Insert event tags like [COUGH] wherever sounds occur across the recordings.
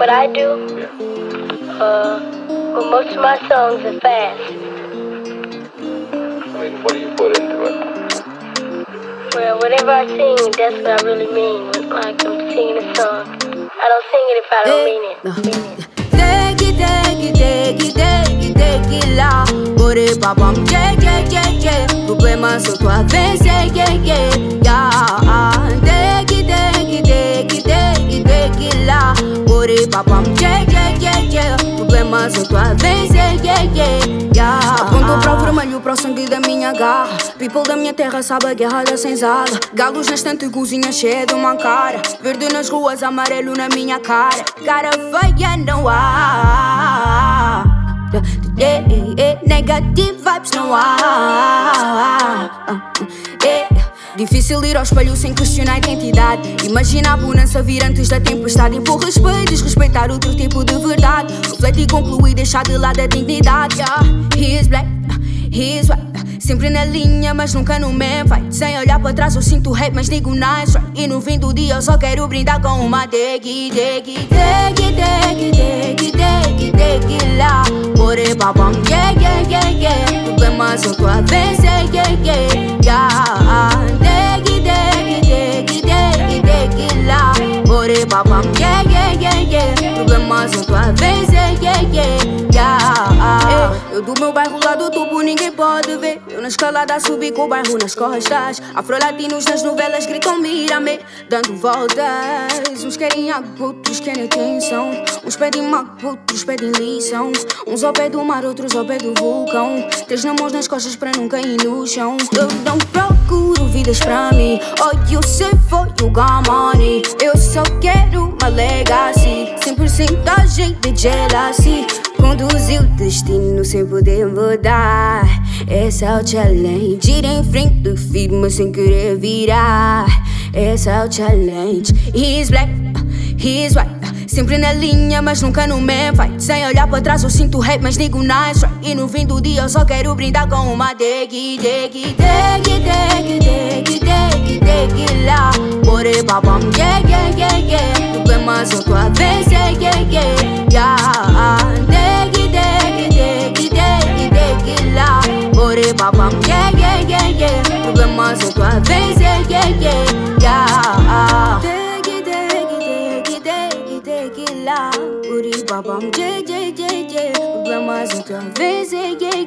What I do, Yeah. uh, well, most of my songs are fast. I mean, what do you put into it? Well, whatever I sing, that's what I really mean. Like I'm singing a song. I don't sing it if I don't mean it. Mean it. Take it, take it, take it, take it, take it lá. Por aí, papam, yeah, yeah, yeah, yeah. Problemas são tua vez, yeah, yeah, yeah, yeah. Papam, yeah, yeah, yeah, yeah. Problemas são tua vez, yeah, yeah, yeah, yeah. Apontou para o vermelho, para o sangue da minha garra. People da minha terra sabe a guerra da senzala. Galos na estante, cozinha cheia de uma cara. Verde nas ruas, amarelo na minha cara. Cara feia não há. Yeah, yeah. Negative vibes não há. Difícil ir ao espelho sem questionar a identidade. Imagina a bonança vir antes da tempestade. Impor respeito, desrespeitar outro tipo de verdade. Refletir, concluir, deixar de lado a dignidade. Yeah. He is black, he is white. Sempre na linha, mas nunca no man fight. Sem olhar para trás, eu sinto hate, mas digo nice right. E no fim do dia, eu só quero brindar com uma degui, degui, degui, degui, degui, degui, degui lá. Porém, babam, yeah, yeah, yeah, yeah. Problemas são tua vez, yeah, yeah, yeah, yeah. Porém, babam, yeah, yeah, yeah, yeah. Problemas são tua vez, yeah, yeah, yeah, yeah. Eu do meu bairro lá do topo, ninguém pode ver. Eu na escalada subi com o bairro nas costas. Afrolatinos nas novelas gritam mira-me, dando voltas. Uns querem água, outros querem atenção. Uns pedem mago, outros pedem lição. Uns ao pé do mar, outros ao pé do vulcão. Três na mãos nas costas para não cair no chão. Eu não procuro vidas pra mim. All you say for you got money. Eu só quero uma legacy. 100% da gente jealousy. Conduzir o destino sem poder mudar. Esse é o challenge. Ir em frente, firme sem querer virar. Esse é o challenge. He's black, he's white. Sempre na linha, mas nunca no man fight. Sem olhar para trás, eu sinto hate, mas digo nice right. E no fim do dia, eu só quero brindar com uma degui, degui, degui, degui, degui, degui, degui lá. Porém, babam, yeah, yeah, yeah, yeah. Problemas são tua vez, yeah, yeah, yeah, yeah. Degui, degui, degui, degui, degui lá. Porém, babam, yeah, yeah, yeah, yeah. Problemas são tua vez, yeah, yeah, yeah, yeah. Porém, babam, yeah, yeah, yeah, yeah. Problemas são tua vez, yeah, yeah,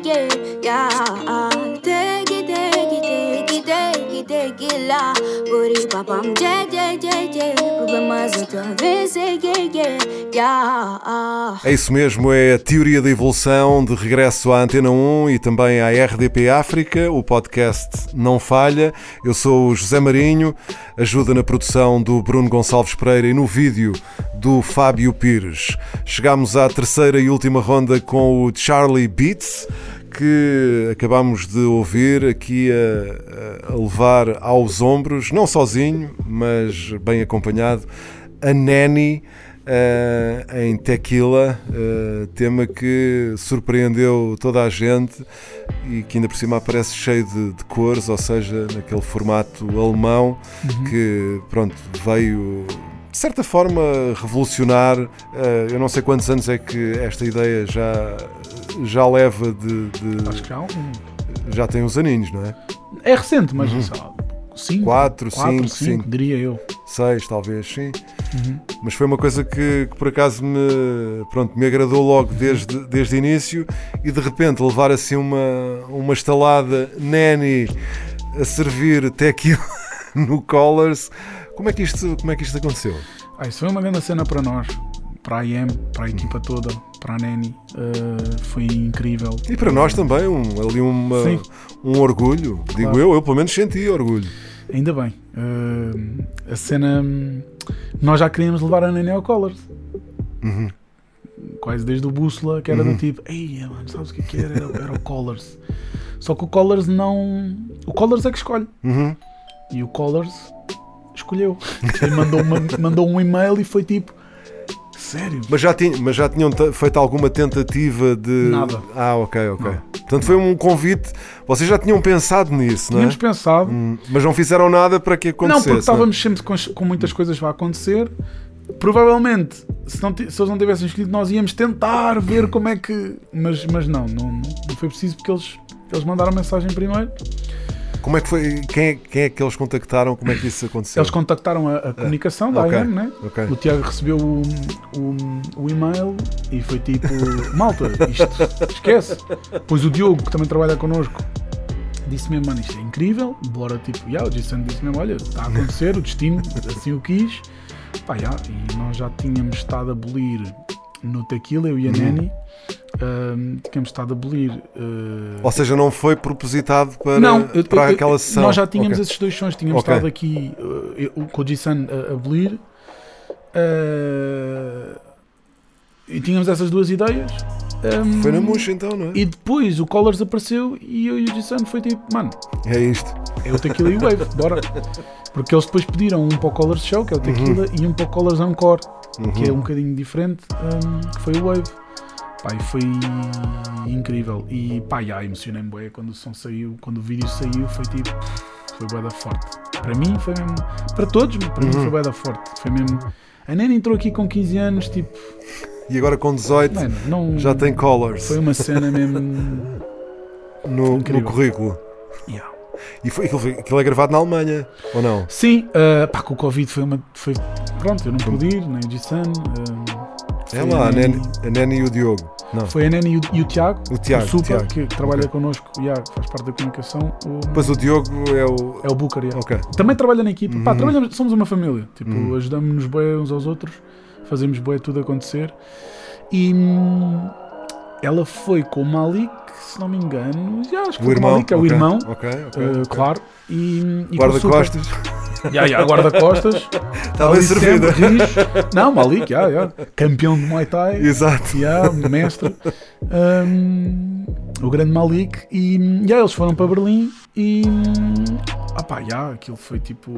Porém, babam, yeah, yeah, yeah, yeah. Problemas vez, yeah, yeah, yeah. É isso mesmo, é a teoria da evolução de regresso à Antena 1 e também à RDP África. O podcast não falha. Eu sou o José Marinho, ajuda na produção do Bruno Gonçalves Pereira e no vídeo do Fábio Pires. Chegámos à terceira e última ronda com o Charlie Beats que acabámos de ouvir aqui a, a levar aos ombros, não sozinho, mas bem acompanhado, a Nanny eh, em Tequila, eh, tema que surpreendeu toda a gente e que ainda por cima aparece cheio de, de cores, ou seja, naquele formato alemão que pronto veio de certa forma revolucionar. eh, eu não sei quantos anos é que esta ideia já já leva de, de- Acho que já há um. já tem uns aninhos, não é? É recente, mas sei lá, cinco, Quatro, quatro, cinco, cinco, cinco. diria eu. Seis, talvez, sim. Mas foi uma coisa que, que por acaso me, pronto, me agradou logo desde, desde o início e de repente levar assim uma, uma estalada nanny a servir tequila [LAUGHS] no Collars. Como é que isto, como é que isto aconteceu? Ah, isso foi uma grande cena para nós, para a IM, para a equipa toda, para a Neni. Uh, foi incrível. E para nós também, um, ali uma, Sim. um orgulho, digo Claro. eu, eu pelo menos senti orgulho. Ainda bem. Uh, a cena. Nós já queríamos levar a Neni ao Colors. Quase desde o Bússola, que era do tipo, ei, mano, sabes o que é que era? Era, era o Colors. Só que o Colors não. O Colors é que escolhe. Uhum. E o Colors escolheu. [LAUGHS] Ele mandou, uma- mandou um e-mail e foi tipo, sério? Mas já, tinha, mas já tinham feito alguma tentativa de. Nada. Ah, ok, ok. Não. Portanto, foi um convite. Vocês já tinham pensado nisso, não é? Tínhamos pensado. Hum, Mas não fizeram nada para que Não, acontecesse. porque estávamos sempre com, com muitas coisas a acontecer. Provavelmente, se, não se eles não tivessem escolhido, nós íamos tentar ver como é que. Mas, mas não, não, não foi preciso porque eles, eles mandaram mensagem primeiro. Como é que foi? Quem é, quem é que eles contactaram? Como é que isso aconteceu? Eles contactaram a, a comunicação da ok, AM, né? ok. O Tiago recebeu o, o, o e-mail e foi tipo: Malta, isto esquece. Pois o Diogo, que também trabalha connosco, disse mesmo: Mano, isto é incrível. Bora, tipo, yeah, o Jason disse mesmo: Olha, está a acontecer, o destino assim o quis. Pá, yeah, e nós já tínhamos estado a abolir no Tequila, eu e a Uhum. Neni. ahm, tínhamos estado a abolir. ah, Ou seja, não foi propositado para, não, eu- para eu- aquela sessão. Nós já tínhamos Ok. esses dois sons, tínhamos Ok. estado aqui uh, com o G-Sun a abolir uh, e tínhamos essas duas ideias. Um, Foi na murcha então, não é? E depois o Colors apareceu e eu e o G-Sun foi tipo, mano, É isto. é o Tequila e o Wave, bora. [LAUGHS] Porque eles depois pediram um para o Colors Show, que é o Tequila, e um para o Colors Encore, que é um bocadinho diferente, um, que foi o Wave. Pá, foi incrível. E pá, já emocionei-me bué quando o som saiu, quando o vídeo saiu, foi tipo, foi bué da forte. Para mim foi mesmo, para todos, para mim foi bué da forte. Foi mesmo, a Nena entrou aqui com 15 anos, tipo, E agora com 18 mano, não... já tem colors Foi uma cena mesmo... [LAUGHS] no, no currículo. Yeah. E foi, aquilo, aquilo é gravado na Alemanha, ou não? Sim, uh, pá, com o Covid foi uma. Foi, pronto, eu não pude ir, nem o G-Sun. uh, É foi lá, a Neni, a Neni e o Diogo. Não. Foi a Neni e o, e o Tiago, O Tiago, o Super, Tiago. que, trabalha Ok. connosco, yeah, que faz parte da comunicação. O, Depois o Diogo é o. é o Booker, yeah. Ok. Também trabalha na equipa. Pá, Uhum. trabalhamos, somos uma família. Tipo, Uhum. ajudamos-nos bem uns aos outros, fazemos bem tudo acontecer. E hum, ela foi com o Malik, se não me engano. Já, acho que O foi com o irmão. Malik, é o ok, irmão. Ok, ok. uh. Claro. E, e. Guarda-costas. [LAUGHS] Ya, ya, [LAUGHS] guarda-costas. Está bem rijo. [LAUGHS] Não, Malik, ya, ya. campeão de Muay Thai, Exato. ya, mestre. Hum, o grande Malik. E ya, eles foram para Berlim e. Ah pá, ya, aquilo foi tipo.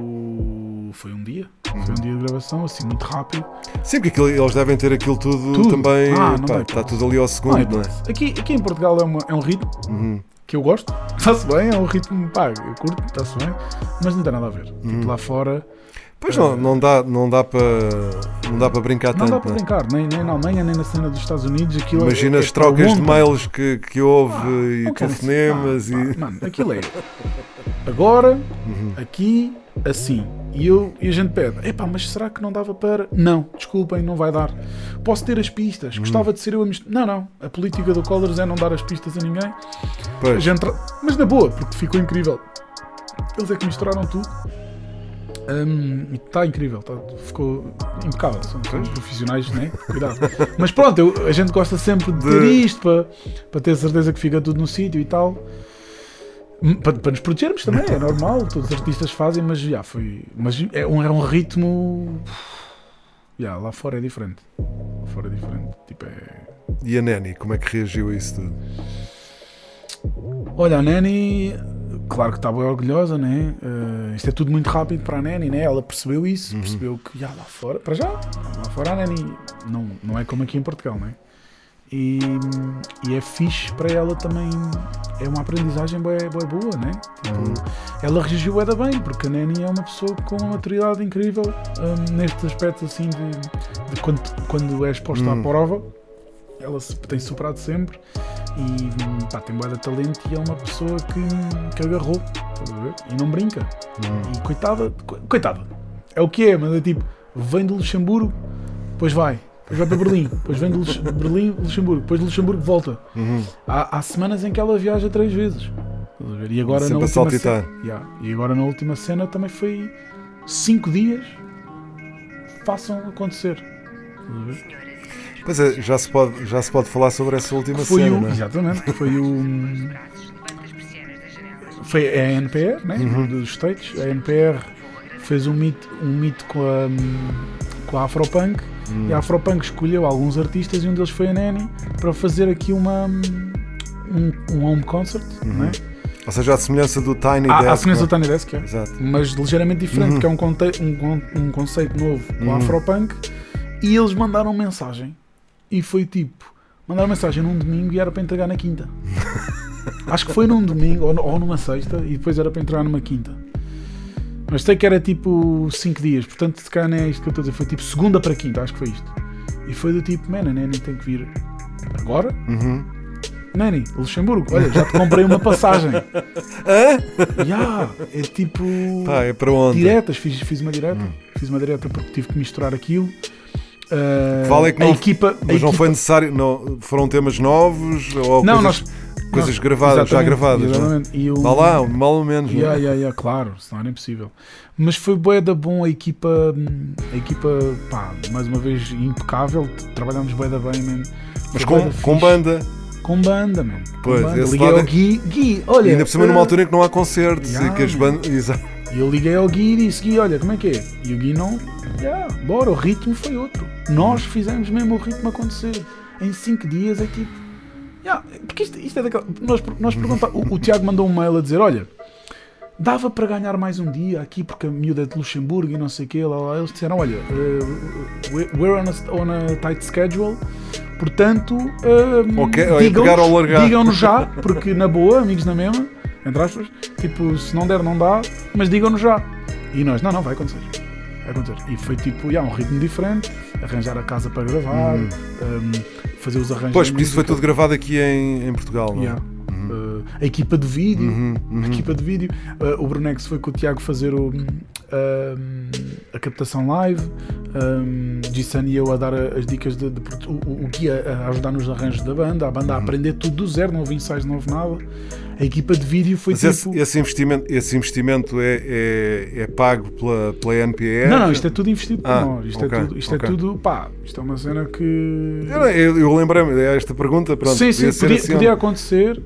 Foi um dia. Foi um dia de gravação, assim, muito rápido. Sim, porque aquilo- eles devem ter aquilo tudo, Tudo. também. Ah, pá, está tudo ali ao Não, segundo, é, não é? aqui, aqui em Portugal é, uma- é um ritmo Uhum. que eu gosto. [LAUGHS] Está-se bem, é um ritmo, pá, eu curto, está-se bem. Mas não tem nada a ver. Uhum. Tipo, lá fora. Pois não, não dá, não dá para não dá para brincar Não tanto. dá para não é? brincar, nem, nem na Alemanha, nem na cena dos Estados Unidos. Aquilo é- Imagina é, as trocas de mails que, que houve Ah, e não telefonemas dizer- e. ah, Mano, aquilo é agora, Uhum. aqui, assim. E, eu, e a gente pede: epá, mas será que não dava para. Não, desculpem, não vai dar. Posso ter as pistas, gostava de ser eu a misturar. Não, não. A política do Colors é não dar as pistas a ninguém. A Pois. gente tra- Mas na boa, porque ficou incrível. Eles é que misturaram tudo. E está incrível, tá- ficou impecável. São, são profissionais, né? Cuidado. Mas pronto, eu- a gente gosta sempre de ter isto para, para ter certeza que fica tudo no sítio e tal. Hum, Para, para nos protegermos também, é normal, todos os artistas fazem, mas já foi. Mas é um, é um ritmo. Já, lá fora é diferente. Lá fora é diferente. Tipo, é. E a Neni, como é que reagiu a isso tudo? Olha, a Nani, claro que está bem orgulhosa, né? Eh, isto é tudo muito rápido para a Nani, né? Ela percebeu isso, percebeu que já lá fora, para já, lá fora a Nani não, não é como aqui em Portugal, né? E, e é fixe para ela também, é uma aprendizagem bué, bué boa, né? Tipo, Ela reagiu da bem, porque a Nani é uma pessoa com uma maturidade incrível hum, neste aspecto assim de, de quando, quando é exposta à prova. Ela se- tem superado sempre e hum, pá, tem bué de talento e é uma pessoa que, que agarrou e não brinca. E coitada, co- coitada, é o que é, mas é tipo, vem de Luxemburgo, depois vai, depois vai para Berlim, depois vem de Lux- Berlim, Luxemburgo, depois de Luxemburgo volta. Uhum. Há, há semanas em que ela viaja três vezes. E agora Sempre na última cena, Yeah. E agora na última cena também foi cinco dias. Façam acontecer. Estás a ver? Pois é, já se pode, já se pode falar sobre essa última Foi cena, o, não é? exatamente, foi o foi a NPR, né, Uhum. dos States. A NPR fez um meet, um meet com a com a Afropunk Hum. e a Afropunk escolheu alguns artistas e um deles foi a Neni para fazer aqui uma um, um home concert, não é? Ou seja, a semelhança do Tiny Ah, Desk. a semelhança não do Tiny Desk, é. Exato. mas ligeiramente diferente, que é um, conte um, um conceito novo com a Afropunk. E eles mandaram mensagem e foi tipo: mandaram mensagem num domingo e era para entregar na quinta. [LAUGHS] Acho que foi num domingo ou, ou numa sexta e depois era para entregar numa quinta. Mas sei que era tipo 5 dias, portanto, se calhar não é isto que eu estou a dizer, foi tipo segunda para quinta, acho que foi isto. E foi do tipo: man, a Nani tem que vir agora. Uhum. Nani, Luxemburgo, olha, já te comprei uma passagem. [LAUGHS] Ya, é tipo. Pá, é para onde? Diretas, fiz, fiz uma direta. Fiz uma direta porque tive que misturar aquilo. Uh, Vale é que a não- equipa. a Mas não equipa- foi necessário. Não, foram temas novos ou Não, coisas, nós- coisas nós- gravadas, já gravadas. não é? exatamente. E o- Vá lá, mal ou menos. não é? Ya, ya, ya, claro, senão era impossível. Mas foi bué da bom a equipa, a equipa, pá, mais uma vez impecável. Trabalhámos bué da bem, man. Mas Foi com, com banda. Com banda, man. Com Pois, banda. esse Liguei ao é- Gui, Gui, olha. E ainda por cima numa uh, altura em que não há concertos Ya, e que as bandas. [LAUGHS] Exato. E eu liguei ao Gui e disse: Gui, olha, como é que é? E o Gui não, já, bora, o ritmo foi outro. Nós fizemos mesmo o ritmo acontecer. Em 5 dias é tipo. já, porque isto, isto é daquela. Nós, nós perguntamos, o, o Tiago mandou um mail a dizer: olha, dava para ganhar mais um dia aqui porque a miúda é de Luxemburgo e não sei o quê. Lá, lá. Eles disseram: olha, uh, we- we're on a, on a tight schedule. Portanto, um, Ok, é digam-nos- digam-nos já, porque na boa, amigos na mesma, entre aspas, tipo, se não der, não dá, mas digam-nos já. E nós, não, não, vai acontecer. Vai acontecer. E foi tipo, já, um ritmo diferente, arranjar a casa para gravar, um, fazer os arranjos. Hum. Pois, por isso foi tudo gravado aqui em, em Portugal. não é? Yeah. Uh, a equipa de vídeo, a equipa de vídeo. Uh, o Brunex foi com o Tiago fazer o, um, a captação live. Um, Gisane e eu a dar as dicas de, de o, o, a ajudar nos arranjos da banda, a banda a aprender tudo do zero, não houve ensaios, não houve nada. A equipa de vídeo foi Mas tipo. esse, esse investimento, esse investimento é, é, é pago pela, pela NPR? Não, não, isto é tudo investido por Ah, nós. Isto, ok, é tudo, isto ok. é tudo, pá, isto é uma cena que. Eu, eu, eu lembrei-me, é esta pergunta, pronto, sim, sim, podia podia, assim, podia acontecer,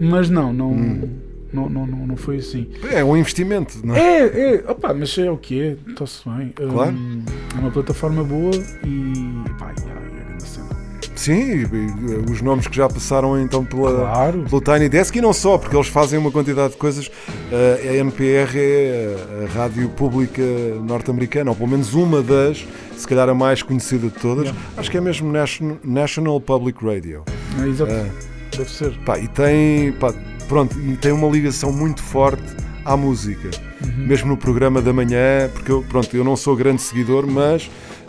mas não, não, Hum. Não, não, não, não foi assim. É um investimento, não é? É, é, opa, mas é o que é, está-se bem. Claro. Hum, é uma plataforma boa e pá, é, é. Sim, os nomes que já passaram então pela, Claro. pelo Tiny Desk e não só, porque eles fazem uma quantidade de coisas. Uh, a NPR é a, rádio pública norte-americana, ou pelo menos uma das, se calhar a mais conhecida de todas. Yeah. Acho que é mesmo National, National Public Radio. É, exato, É. deve ser. Pá, e tem, pá, pronto, e tem uma ligação muito forte à música, Uhum. mesmo no programa da manhã, porque eu, pronto, eu não sou grande seguidor, mas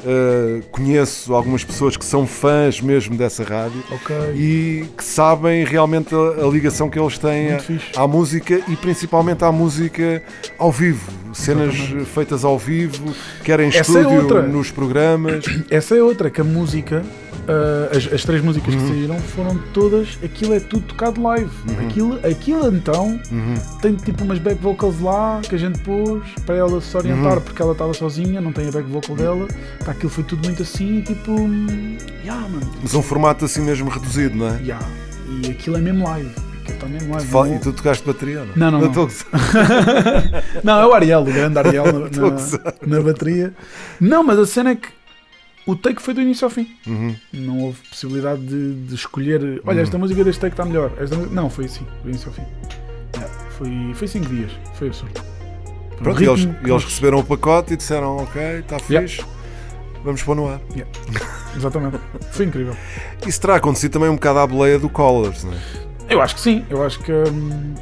uh, conheço algumas pessoas que são fãs mesmo dessa rádio Ok. e que sabem realmente a, a ligação que eles têm Muito à- música e principalmente à música ao vivo, cenas Exatamente. feitas ao vivo, quer em Essa é estúdio, outra. nos programas. Essa é outra, que a música, ah, as, as três músicas Uhum. que saíram foram todas, aquilo é tudo tocado live. Aquilo, aquilo então Uhum. tem tipo umas back vocals lá que a gente pôs para ela se Uhum. orientar porque ela estava sozinha, não tem a back vocal dela. Pá, aquilo foi tudo muito assim, tipo, hum, yeah. Mas um formato assim mesmo reduzido, não é? Yeah. E aquilo é mesmo live. Mesmo live. Fala- não- E tu tocaste bateria? ou Não, não, não. a gozar. [LAUGHS] Não, é o Ariel, o grande Ariel na, [LAUGHS] na- na bateria. Não, mas a cena é que o take foi do início ao fim. Uhum. Não houve possibilidade de, de escolher. Olha, esta música deste take está melhor. Esta Não, foi assim, do início ao fim. Yeah, Foi, foi 5 dias, foi absurdo. Pronto, e eles, eles receberam o pacote e disseram: Ok, está Yeah. fixe, vamos pôr no ar. [LAUGHS] Exatamente. Foi incrível. Isso terá acontecido também um bocado à boleia do Collars, não é? Eu acho que sim, eu acho que, hum,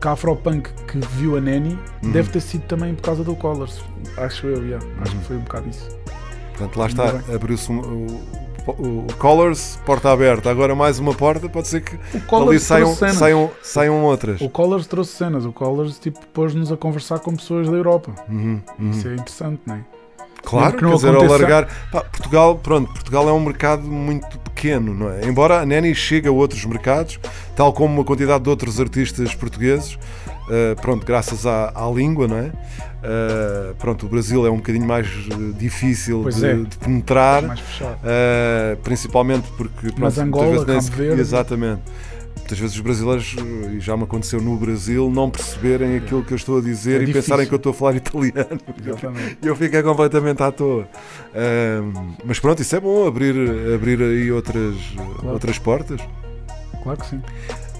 que a Afropunk que viu a Nanny Uhum. deve ter sido também por causa do Collars. Acho eu, yeah. acho Uhum. que foi um bocado isso. Portanto, lá está, abriu-se um- o, o, o Collars, porta aberta. Agora mais uma porta, pode ser que ali saiam, saiam, saiam outras. O Collars trouxe cenas, o Collars tipo, pôs-nos a conversar com pessoas da Europa. Uhum, uhum. Isso é interessante, não é? Claro, que quer não dizer, aconteça- alargar. Pá, Portugal, pronto, Portugal é um mercado muito pequeno, não é? Embora a Neni chegue a outros mercados, tal como uma quantidade de outros artistas portugueses, eh, pronto, graças à, à língua, não é? Eh, pronto, o Brasil é um bocadinho mais eh, difícil de, é. de penetrar, eh, principalmente porque pronto, Mas muitas Angola, vezes se- Verde. Exatamente. muitas vezes os brasileiros, e já me aconteceu no Brasil, não perceberem aquilo que eu estou a dizer É e difícil. pensarem que eu estou a falar italiano. E [LAUGHS] eu fico completamente à toa. Ahm, mas pronto, isso é bom, abrir, abrir aí outras, outras portas. Claro que sim.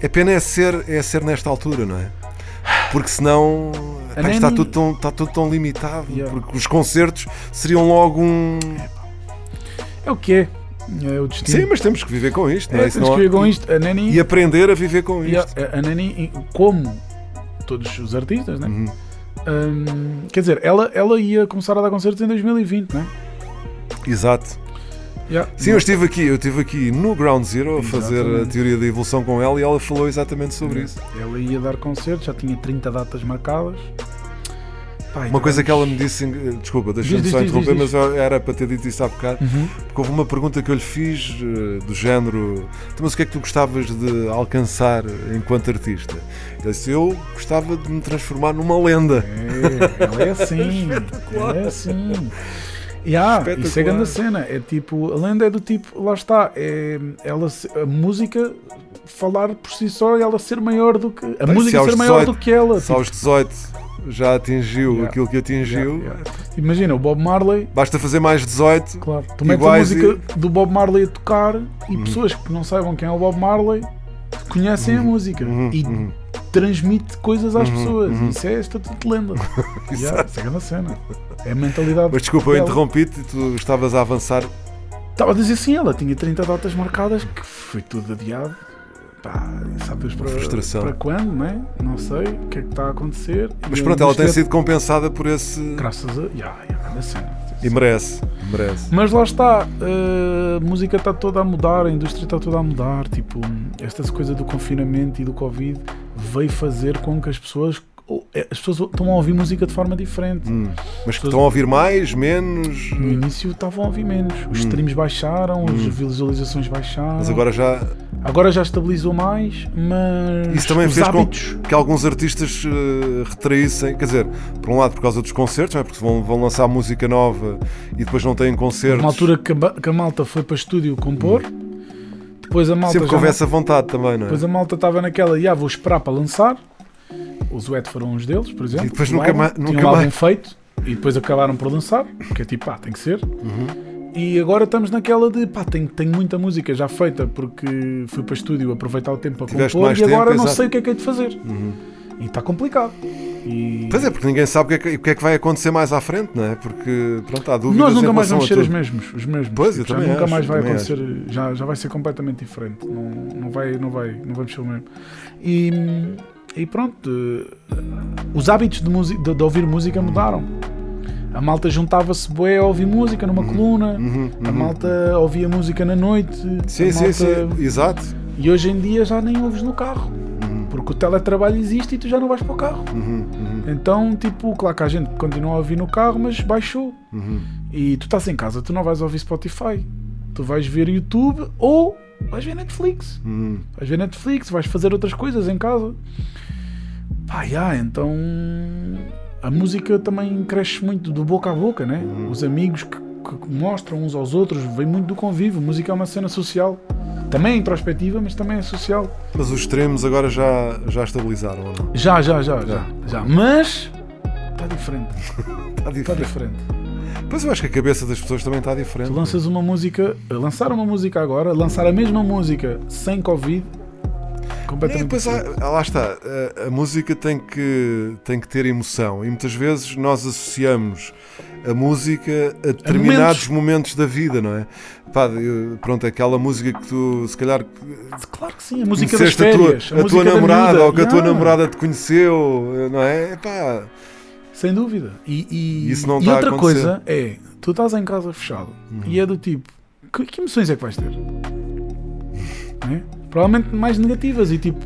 É pena é ser, é ser nesta altura, não é? Porque senão A pá, está, Nani- tudo tão, está tudo tão limitado. Yeah. Porque os concertos seriam logo um. É o que é. É o destino. Sim, mas temos que viver com isto, não é? é, temos não que há- ver com isto. A Nani, E aprender a viver com isto. a Nani, como todos os artistas, né? Uhum. Hum, quer dizer, ela, ela ia começar a dar concertos em 2020, né? Exato. Yeah. Sim, eu estive aqui, eu estive aqui no Ground Zero a fazer a Exatamente. teoria da evolução com ela e ela falou exatamente sobre isso. Ela ia dar concertos, já tinha 30 datas marcadas. E Uma coisa que ela me disse, eh, desculpa, deixa-me só diz, diz, interromper, diz, mas era para ter dito isso há bocado, Uhum. porque houve uma pergunta que eu lhe fiz eh, do género: "Então, mas o que é que tu gostavas de alcançar enquanto artista? Ele disse: Eu gostava de me transformar numa lenda. É, ela é assim. [LAUGHS] é assim. Yeah, é Espetacular. grande cena. É tipo, a lenda é do tipo, lá está, é ela, se- a música falar por si só e ela ser maior do que. A Bem, se música aos ser maior 18 do que ela. Se aos 18 já atingiu Yeah. aquilo que atingiu, Yeah, yeah. Imagina, o Bob Marley, basta fazer mais 18. claro, tu metes a Iguais e- música do Bob Marley a tocar e Uhum. pessoas que não saibam quem é o Bob Marley conhecem a música Uhum, e uhum. Transmite coisas às pessoas. uhum. Isso é estatuto de lenda. [LAUGHS] yeah, isso é grande cena. É a mentalidade. Mas desculpa, eu interrompi-te e tu estavas a avançar. Estava a dizer assim, ela tinha 30 datas marcadas, que foi tudo adiado. Pá, sabe Deus para, frustração. para quando, né? Não sei o que é que está a acontecer. Mas E pronto, a ela tem indústria- sido compensada por esse. Graças a. Ya, ya, grande cena. E merece, merece. Mas lá está, a música está toda a mudar, a indústria está toda a mudar. Tipo, esta coisa do confinamento e do Covid veio fazer com que as pessoas. é, As pessoas estão a ouvir música de forma diferente. Hum. Mas que estão a ouvir mais, menos. No início estavam a ouvir menos. Os streams baixaram, as visualizações baixaram. Hum. Mas agora já. Agora já estabilizou mais, mas Isso também os fez hábitos. com que alguns artistas eh, retraíssem. Quer dizer, por um lado por causa dos concertos, não é? porque vão, vão lançar música nova e depois não têm concertos. Uma altura que a, que a malta foi para estúdio compor, depois a malta Sempre já que não- houvesse a vontade também, não é? depois a malta estava naquela, já vou esperar para lançar. Os Wet foram uns deles, por exemplo. E depois nunca mais- tinham nunca um álbum feito e depois acabaram por lançar, que é tipo, pá, tem que ser. Uhum. E agora estamos naquela de, pá, tenho, tenho muita música já feita porque fui para estúdio aproveitar o tempo para Tiveste compor e agora tempo, não exato. sei o que é que é de fazer. E está complicado. E... Pois é, porque ninguém sabe o que, é que, o que é que vai acontecer mais à frente, não é? Porque, pronto, há dúvidas Nós nunca mais vamos a ser os mesmos, os mesmos. Pois, eu já também nunca acho, mais vai acontecer, já, já vai ser completamente diferente. Não, não vai, não vai, não vamos ser o mesmo. E, e pronto, eh, os hábitos de, de, de ouvir música mudaram. A malta juntava-se bué a ouvir música numa coluna, Uhum, a uhum. malta ouvia música na noite. Sim, a sim, malta- sim, exato. E hoje em dia já nem ouves no carro. Porque o teletrabalho existe e tu já não vais para o carro. Uhum, uhum, Então, tipo, claro que a gente continua a ouvir no carro, mas baixou. uhum. E tu estás em casa, tu não vais ouvir Spotify. Tu vais ver YouTube ou vais ver Netflix. Uhum. Vais ver Netflix, vais fazer outras coisas em casa. Pá, já, então a música também cresce muito do boca a boca, né? Os amigos que, que mostram uns aos outros, vem muito do convívio. A música é uma cena social. Também é introspectiva, mas também é social. Mas os extremos agora já, já estabilizaram, ou não? Já, já, já, já. já. Mas está diferente. [LAUGHS] Está diferente. diferente. Pois eu acho que a cabeça das pessoas também está diferente. Tu lanças uma música, lançar uma música agora, lançar a mesma música sem Covid, completamente pois há- lá está, a, a música tem que, tem que ter emoção e muitas vezes nós associamos a música a determinados momentos. da vida, não é? Pá, eu- pronto, aquela música que tu se calhar Claro que sim, a música das conheceste a tua, férias, a tua namorada ou que a tua Yeah, namorada te conheceu, não é? Pá, Sem dúvida. E, e, Isso não e a outra coisa é, tu estás em casa fechado e é do tipo, que, que emoções é que vais ter? [LAUGHS] Não é? Provavelmente mais negativas e tipo,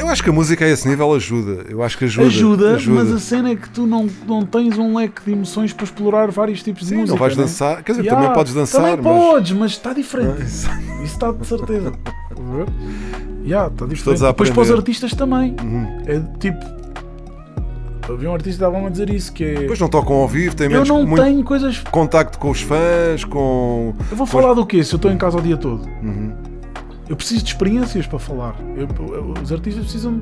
eu acho que a música a esse nível ajuda. Eu acho que ajuda. ajuda, mas a cena é que tu não, não tens um leque de emoções para explorar vários tipos de Sim, música. não vais né? dançar. Quer dizer, Yeah, também podes dançar, Também mas. podes, mas está diferente. Ah, isso- está de certeza. Estás a ver? Yeah, está diferente. Depois para os artistas também. Uhum. É tipo. Havia um artista que estava a dizer isso, que é. Depois não tocam ao vivo, eu menos não muito tenho coisas. contacto com os fãs, com. Eu vou falar do quê se eu estou em casa o dia todo? Uhum. Eu preciso de experiências para falar. Eu- eu- os artistas precisam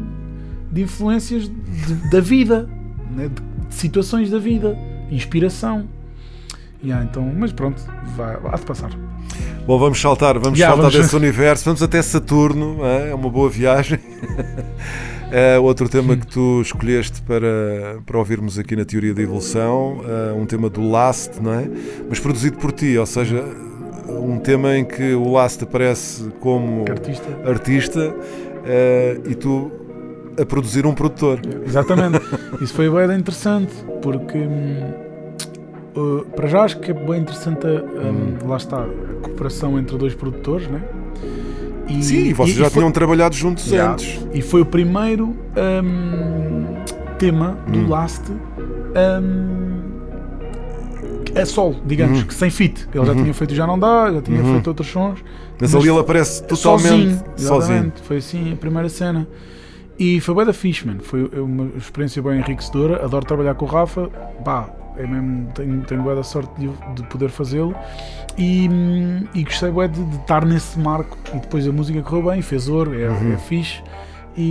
de influências de- da vida, né? de, de situações da vida, inspiração. Yeah, então, mas pronto, vai, há de passar. Bom, vamos saltar, vamos Já, saltar vamos- desse universo, vamos até Saturno, é é uma boa viagem. [LAUGHS] É outro tema que tu escolheste para, para ouvirmos aqui na Teoria da Evolução, é um tema do Last, não é? Mas produzido por ti, ou seja, um tema em que o Last aparece como Artista. artista, é, e tu a produzir um produtor. Exatamente. Isso foi bem interessante, porque uh, para já acho que é bem interessante, hum, lá está, a cooperação entre dois produtores, né? E, Sim, e vocês e- já e foi- tinham trabalhado juntos Yeah. antes. E foi o primeiro hum, tema do Hum. Last hum, a solo, digamos, Uhum. que sem fit. Ele já tinha feito Já Não Dá, já tinha Uhum. feito outros sons. Mas ali ele aparece totalmente sozinho. sozinho. Foi assim a primeira cena. E foi bem da fixe, man. Foi uma experiência bem enriquecedora. Adoro trabalhar com o Rafa. Pá, é mesmo, tenho, tenho bué da sorte de, de poder fazê-lo. E, e gostei bué de, de estar nesse marco. E depois a música correu bem, fez ouro, é, Uhum. é fixe. E,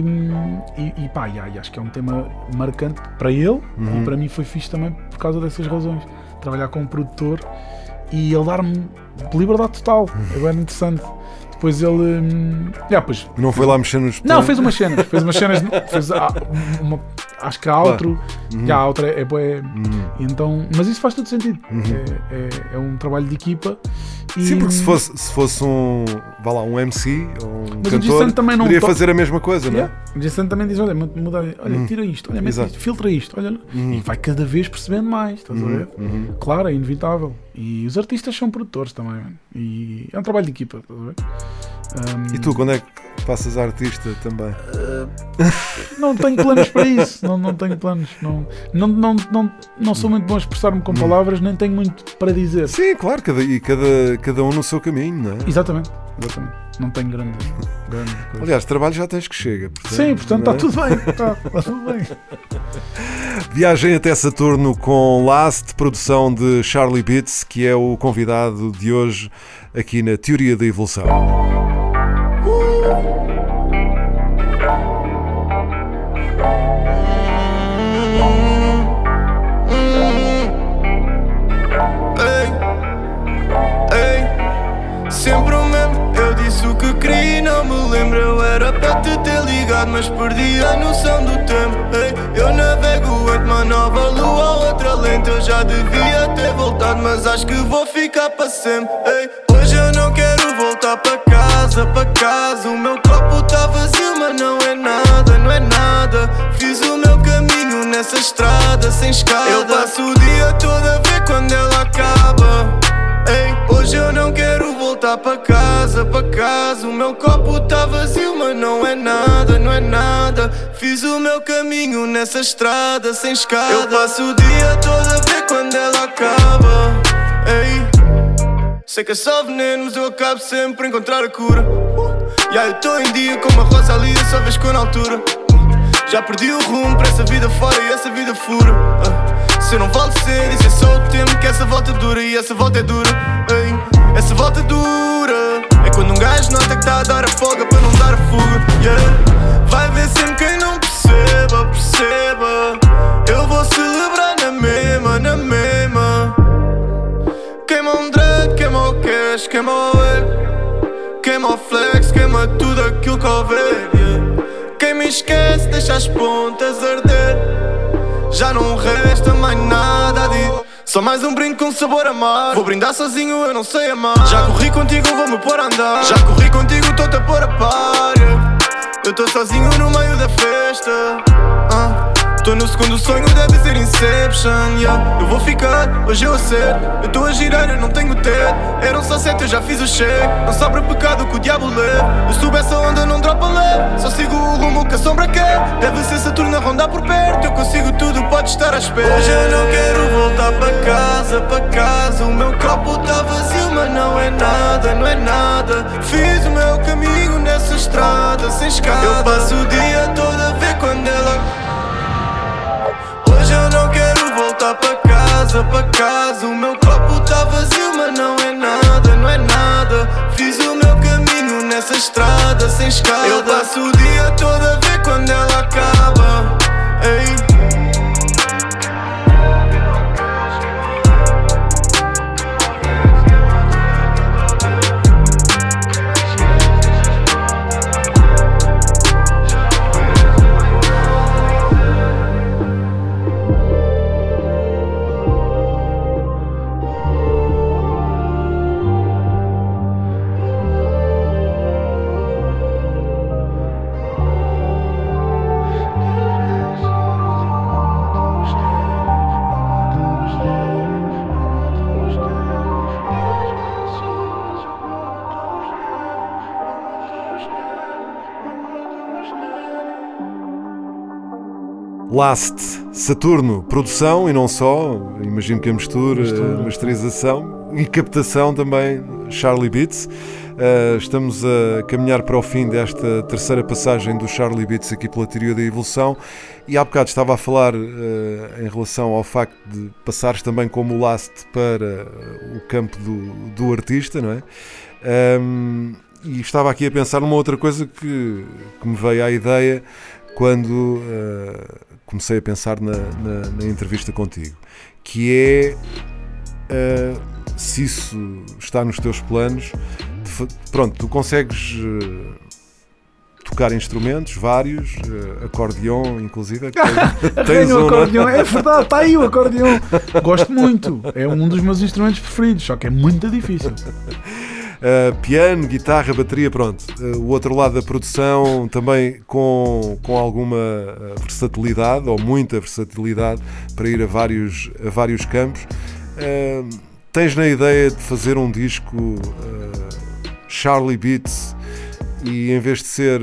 e, e pá, e acho que é um tema marcante para ele Uhum. e para mim foi fixe também por causa dessas razões. Trabalhar com um produtor e ele dar-me liberdade total. É bem interessante. Depois ele. hum, já, pois, Não foi lá mexer nos não, fez umas cenas. Fez umas cenas. [LAUGHS] Fez a- uma- acho que a outro. Já, a outra é, é, bué- Uhum. Então, mas isso faz todo sentido. É, é- é um trabalho de equipa. E, Sim, porque se fosse, se fosse um, vá lá, um MC ou um Mas cantor, também não poderia to- fazer a mesma coisa, não é? Yeah. O Jason também diz: olha, muda, olha tira isto, olha, mete isto, filtra isto, olha. Uhum. E vai cada vez percebendo mais, estás a ver? Uhum. Claro, é inevitável. E os artistas são produtores também, mano. E é um trabalho de equipa, estás a ver? Um, E tu, quando é que passas artista também? Não tenho planos para isso. Não, não tenho planos. Não, não, não, não, não sou muito bom a expressar-me com palavras, nem tenho muito para dizer. Sim, claro, cada, e cada, cada um no seu caminho, não é? Exatamente, exatamente. Não tenho grande, grande coisa. Aliás, trabalho já tens que chega. portanto, Sim, portanto está é? tudo bem. Está, está tudo bem. Viagem até Saturno com Last, produção de Charlie Beats, que é o convidado de hoje aqui na Teoria da Evolução. Mas perdi a noção do tempo. Ei, eu navego entre uma nova lua, outra lenta. Eu já devia ter voltado, mas acho que vou ficar para sempre. Ei, hoje eu não quero voltar para casa, para casa. O meu copo tá vazio, mas não é nada, não é nada. Fiz o meu caminho nessa estrada sem escada. Eu passo o dia todo a ver quando ela acaba. Ei, hoje eu não quero voltar para casa, para casa. O meu copo tá vazio, mas nada. Fiz o meu caminho nessa estrada sem escada. Eu passo o dia todo a ver quando ela acaba. Ei, sei que é só veneno, mas eu acabo sempre a encontrar a cura. Uh, yeah, eu tô em dia com uma rosa ali, só vez com na altura. Já perdi o rumo para essa vida fora e essa vida fura. Uh, se eu não cedo, isso é só o tempo que essa volta dura e essa volta é dura. Ei, essa volta dura. É quando um gajo nota que tá a dar a folga para não dar a fuga. Yeah. Vai sempre quem não perceba, perceba. Eu vou celebrar na mesma, na mesma. Queima um dread, queima o cash, queima o egg. Queima o flex, queima tudo aquilo que houver. yeah. Quem me esquece, deixa as pontas arder. Já não resta mais nada a. Só mais um brinco com sabor amargo. Vou brindar sozinho, eu não sei amar. Já corri contigo, vou-me pôr a andar. Já corri contigo, tô-te a pôr a par. yeah. Eu tô sozinho no meio da festa. ah. Tô no segundo sonho, deve ser Inception. yeah. Eu vou ficar, hoje eu acerto. Eu tô a girar, eu não tenho teto. Eram só sete, eu já fiz o cheque. Não sobra pecado que o diabo leva. Eu subo essa onda, não dropa leve. Só sigo o rumo que a sombra quer. Deve ser Saturno a rondar por perto. Eu consigo tudo, pode estar à espera. Hoje eu não quero voltar para casa, para casa. O meu copo tá vazio, mas não é nada, não é nada. Fiz o meu caminho nessa estrada sem escada. Eu passo o dia todo a ver quando ela. Hoje eu não quero voltar para casa, para casa. O meu copo tá vazio, mas não é nada, não é nada. Fiz o meu caminho nessa estrada sem escada. Eu passo o dia todo a ver quando ela acaba. Ei. Last Saturno, produção e não só, imagino que a mistura, Mistura. masterização e captação também, Charlie Beats. Uh, estamos a caminhar para o fim desta terceira passagem do Charlie Beats aqui pela teoria da evolução e há bocado estava a falar uh, em relação ao facto de passares também como Last para o campo do, do artista, não é? Um, e estava aqui a pensar numa outra coisa que, que me veio à ideia quando uh, comecei a pensar na, na, na, entrevista contigo, que é uh, se isso está nos teus planos, pronto, tu consegues uh, tocar instrumentos, vários, acordeão, inclusive. Tens, [LAUGHS] tens um, acordeão, é verdade, está aí o acordeão. Gosto muito, é um dos meus instrumentos preferidos, só que é muito difícil. [LAUGHS] Uh, piano, guitarra, bateria, pronto. Uh, o outro lado da produção também com, com alguma versatilidade ou muita versatilidade para ir a vários, a vários campos. Uh, tens na ideia de fazer um disco Charlie Beats e em vez de ser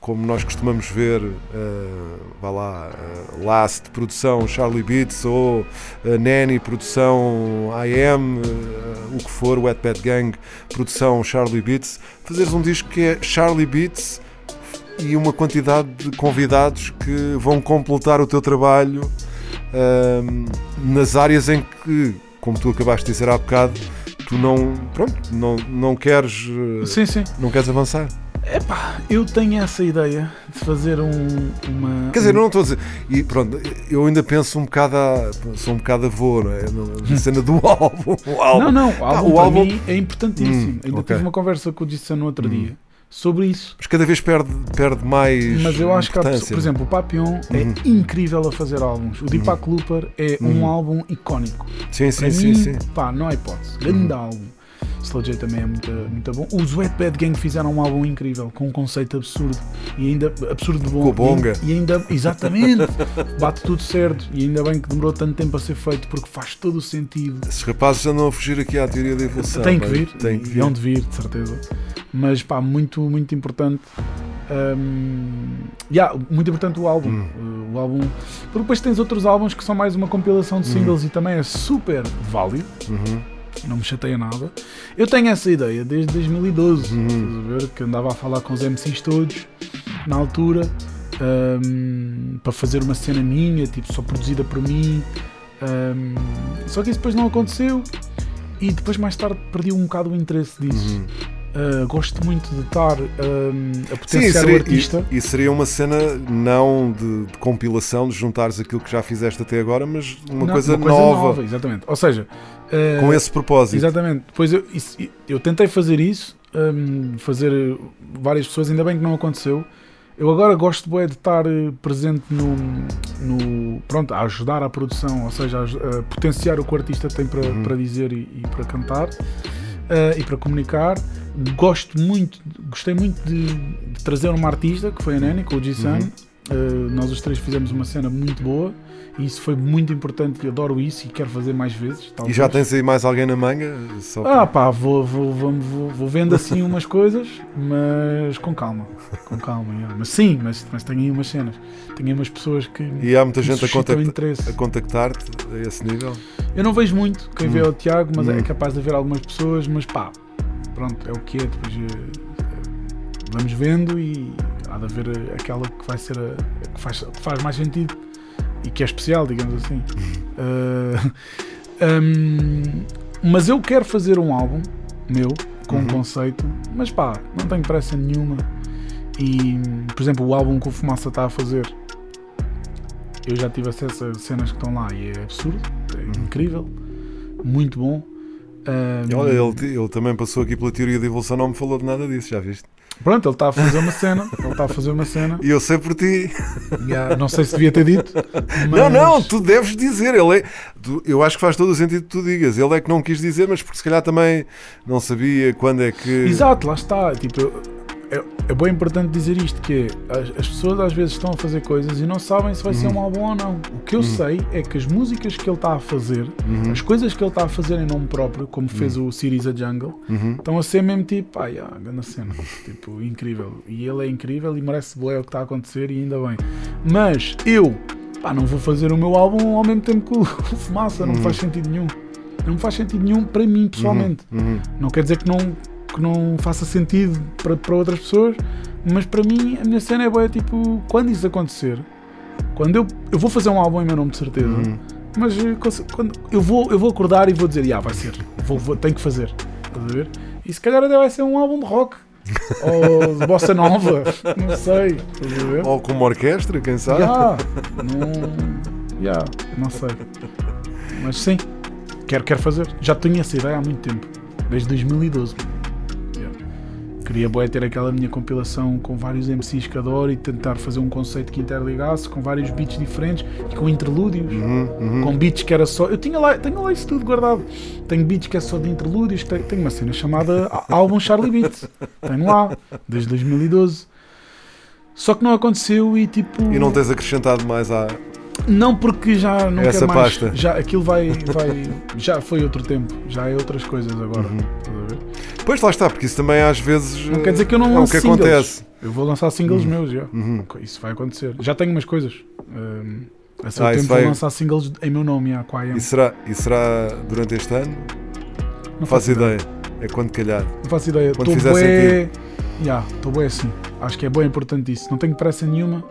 como nós costumamos ver, uh, vá lá, uh, Last produção Charlie Beats ou uh, Nanny produção I Am, uh, o que for, Wet Bad Gang produção Charlie Beats, fazeres um disco que é Charlie Beats e uma quantidade de convidados que vão completar o teu trabalho nas áreas em que, como tu acabaste de dizer há bocado, tu não, pronto, não, não queres sim, sim. não queres avançar. Epá, eu tenho essa ideia de fazer um, uma. Quer dizer, eu não estou a dizer. E pronto, eu ainda penso um bocado a. Sou um bocado avô, não é? Na cena do [LAUGHS] álbum. O álbum. Não, não, o álbum, ah, o álbum... É importantíssimo. Hum, ainda okay. tive uma conversa com o Disse no outro hum. dia sobre isso. Mas cada vez perde, perde mais. Mas eu acho que, há, por exemplo, o Papillon é Uhum. incrível a fazer álbuns. O Deepak Looper é um álbum icónico. Sim, sim, Para sim, mim, sim. pá, não há hipótese. Grande álbum. Slow J também é muito, muito bom. Os Wet Bad Gang fizeram um álbum incrível, com um conceito absurdo. E ainda absurdo de bom. Com a bonga. E, e ainda, exatamente, [LAUGHS] bate tudo certo. E ainda bem que demorou tanto tempo a ser feito, porque faz todo o sentido. Esses rapazes andam a fugir aqui à teoria da evolução. Tem que pá. vir, Tem que vir. de vir, de certeza. Mas pá, muito, muito importante. hum, yeah, muito importante o álbum. Hum. Uh, o álbum. Porque depois tens outros álbuns que são mais uma compilação de singles e também é super válido. Uhum. Não me chateia nada. Eu tenho essa ideia desde 2012. Uhum. Ver? Que andava a falar com os MCs todos na altura hum, para fazer uma cena minha, tipo, só produzida por mim. Hum, só que isso depois não aconteceu e depois mais tarde perdi um bocado o interesse disso. Uhum. Uh, gosto muito de estar hum, a Sim, potenciar seria, o artista. E, e seria uma cena não de, de compilação, de juntares aquilo que já fizeste até agora, mas uma, Não, coisa, nova, Exatamente. Ou seja, uh, com esse propósito. Exatamente. Depois eu, isso- eu tentei fazer isso, hum, fazer várias pessoas, ainda bem que não aconteceu. Eu agora gosto de estar presente no, no. Pronto, a ajudar a produção, ou seja, a, a potenciar o que o artista tem para, Uhum. para dizer e, e para cantar e para comunicar. Gosto muito, gostei muito de, de trazer uma artista que foi a Nani com o G-Sun. Uhum. Eh, nós os três fizemos uma cena muito boa e isso foi muito importante e adoro isso e quero fazer mais vezes. E talvez. já tens aí mais alguém na manga? Só Ah pá, vou, vou, vou, vou, vendo assim [LAUGHS] umas coisas, mas com calma. Com calma, yeah. mas sim, mas, mas tenho aí umas cenas. Tenho aí umas pessoas que. E há muita gente a, contacta- a contactar-te a esse nível? Eu não vejo muito quem vê Hum. é o Tiago, mas Hum. é capaz de haver algumas pessoas, mas pá, pronto, é o que é. Depois eh, vamos vendo e há de haver eh, aquela que vai ser a que faz, que faz mais sentido e que é especial, digamos assim. Eh, [LAUGHS] hum, mas eu quero fazer um álbum meu com um Uhum. conceito, mas pá, não tenho pressa nenhuma. E, por exemplo, o álbum que o Fumaça está a fazer, eu já tive acesso a cenas que estão lá e é absurdo, é incrível, muito bom. Um, Olha, ele, ele também passou aqui pela teoria da evolução, não me falou de nada disso, já viste? Pronto, ele está a fazer uma cena, ele está a fazer uma cena. E eu sei por ti. Já, não sei se devia ter dito. Mas... Não, não, tu deves dizer. Ele é, tu- eu acho que faz todo o sentido que tu digas. Ele é que não quis dizer, mas porque se calhar também não sabia quando é que. Exato, lá está. Tipo, é, é bem importante dizer isto: que é, as, as pessoas às vezes estão a fazer coisas e não sabem se vai ser um álbum ou não. O que eu sei é que as músicas que ele está a fazer, as coisas que ele está a fazer em nome próprio, como fez o Series a Jungle, estão a ser mesmo tipo, ai, ah, grande cena. [LAUGHS] tipo, incrível. E ele é incrível e merece boé o que está a acontecer e ainda bem. Mas eu, pá, não vou fazer o meu álbum ao mesmo tempo que o, [LAUGHS] o Fumaça, não faz sentido nenhum. Não faz sentido nenhum para mim pessoalmente. Não quer dizer que não, que não faça sentido para, para outras pessoas, mas para mim a minha cena é boa, tipo, quando isso acontecer, quando eu, eu vou fazer um álbum em meu nome de certeza, mas eh, quando eu vou, eu vou acordar e vou dizer, ah, vai ser, vou, vou, tenho que fazer, estás a ver? E se calhar até vai ser um álbum de rock. [LAUGHS] ou de bossa nova, não sei? Ou com uma orquestra, quem sabe? Ya, não, ya, não sei. Mas sim, quero, quero fazer. Já tenho essa ideia há muito tempo, desde 2012. Queria bué, ter aquela minha compilação com vários MCs que adoro e tentar fazer um conceito que interligasse com vários beats diferentes e com interlúdios. Com beats que era só. Eu tinha lá, tenho lá isso tudo guardado. Tenho beats que é só de interlúdios. Tenho, tenho uma cena chamada Álbum Charlie Beats. Tenho lá, desde 2012. Só que não aconteceu e tipo. E não tens acrescentado mais à. Não, porque já não Essa mais. pasta. Já, aquilo vai, vai. Já foi outro tempo. Já é outras coisas agora. Uhum. Pois lá está, porque isso também às vezes. Não quer dizer que eu não é o que singles. acontece. Uhum. Eu vou lançar singles meus, já. Isso vai acontecer. Já tenho umas coisas. Um, a seu Ah, tempo isso vou vai- lançar singles em meu nome, já, com a. E será, e será durante este ano? Não Faço ideia. É quando calhar. Não faço ideia. Quando Estou fizer bué. Já, estou bem assim. Acho que é bem importante isso. Não tenho pressa nenhuma.